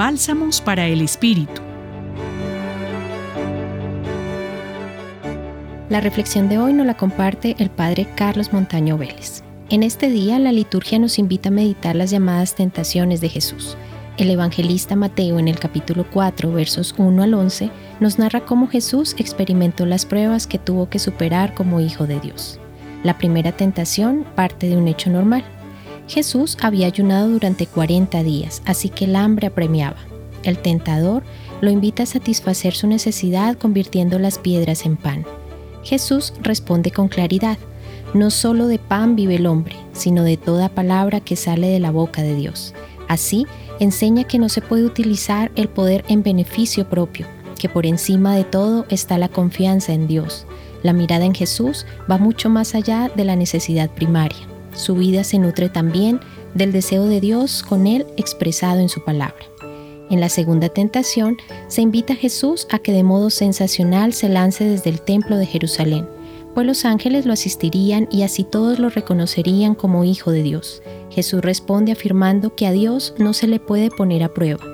Bálsamos para el Espíritu. La reflexión de hoy nos la comparte el Padre Carlos Montaño Vélez. En este día la liturgia nos invita a meditar las llamadas tentaciones de Jesús. El evangelista Mateo en el capítulo 4, versos 1 al 11, nos narra cómo Jesús experimentó las pruebas que tuvo que superar como hijo de Dios. La primera tentación parte de un hecho normal. Jesús había ayunado durante 40 días, así que el hambre apremiaba. El tentador lo invita a satisfacer su necesidad convirtiendo las piedras en pan. Jesús responde con claridad, no solo de pan vive el hombre, sino de toda palabra que sale de la boca de Dios. Así, enseña que no se puede utilizar el poder en beneficio propio, que por encima de todo está la confianza en Dios. La mirada en Jesús va mucho más allá de la necesidad primaria. Su vida se nutre también del deseo de Dios con Él expresado en su palabra. En la segunda tentación, se invita a Jesús a que de modo sensacional se lance desde el templo de Jerusalén, pues los ángeles lo asistirían y así todos lo reconocerían como hijo de Dios. Jesús responde afirmando que a Dios no se le puede poner a prueba.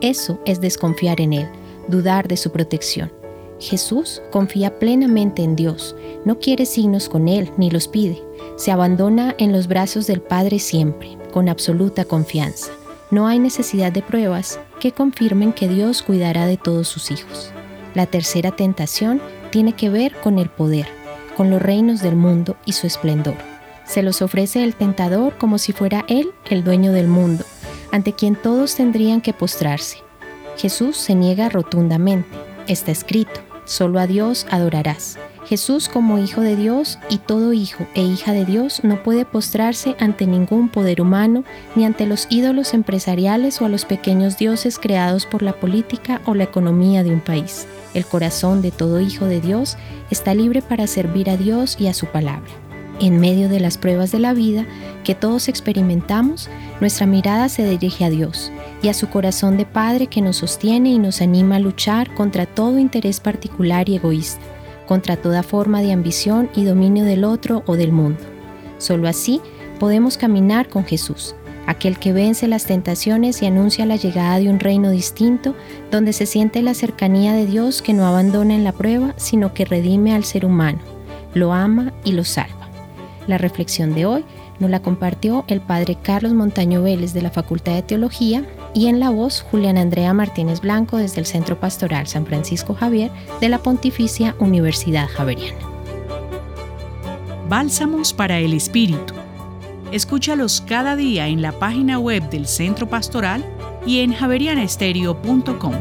Eso es desconfiar en Él dudar de su protección. Jesús confía plenamente en Dios, no quiere signos con Él ni los pide, se abandona en los brazos del Padre siempre, con absoluta confianza. No hay necesidad de pruebas que confirmen que Dios cuidará de todos sus hijos. La tercera tentación tiene que ver con el poder, con los reinos del mundo y su esplendor. Se los ofrece el tentador como si fuera Él el dueño del mundo, ante quien todos tendrían que postrarse. Jesús se niega rotundamente. Está escrito, solo a Dios adorarás. Jesús como Hijo de Dios y todo hijo e hija de Dios no puede postrarse ante ningún poder humano, ni ante los ídolos empresariales o a los pequeños dioses creados por la política o la economía de un país. El corazón de todo hijo de Dios está libre para servir a Dios y a su palabra. En medio de las pruebas de la vida que todos experimentamos, nuestra mirada se dirige a Dios y a su corazón de Padre que nos sostiene y nos anima a luchar contra todo interés particular y egoísta, contra toda forma de ambición y dominio del otro o del mundo. Solo así podemos caminar con Jesús, aquel que vence las tentaciones y anuncia la llegada de un reino distinto, donde se siente la cercanía de Dios que no abandona en la prueba, sino que redime al ser humano, lo ama y lo salva. La reflexión de hoy nos la compartió el padre Carlos Montaño Vélez de la Facultad de Teología y en la voz Julián Andrea Martínez Blanco desde el Centro Pastoral San Francisco Javier de la Pontificia Universidad Javeriana. Bálsamos para el Espíritu. Escúchalos cada día en la página web del Centro Pastoral y en javerianestereo.com.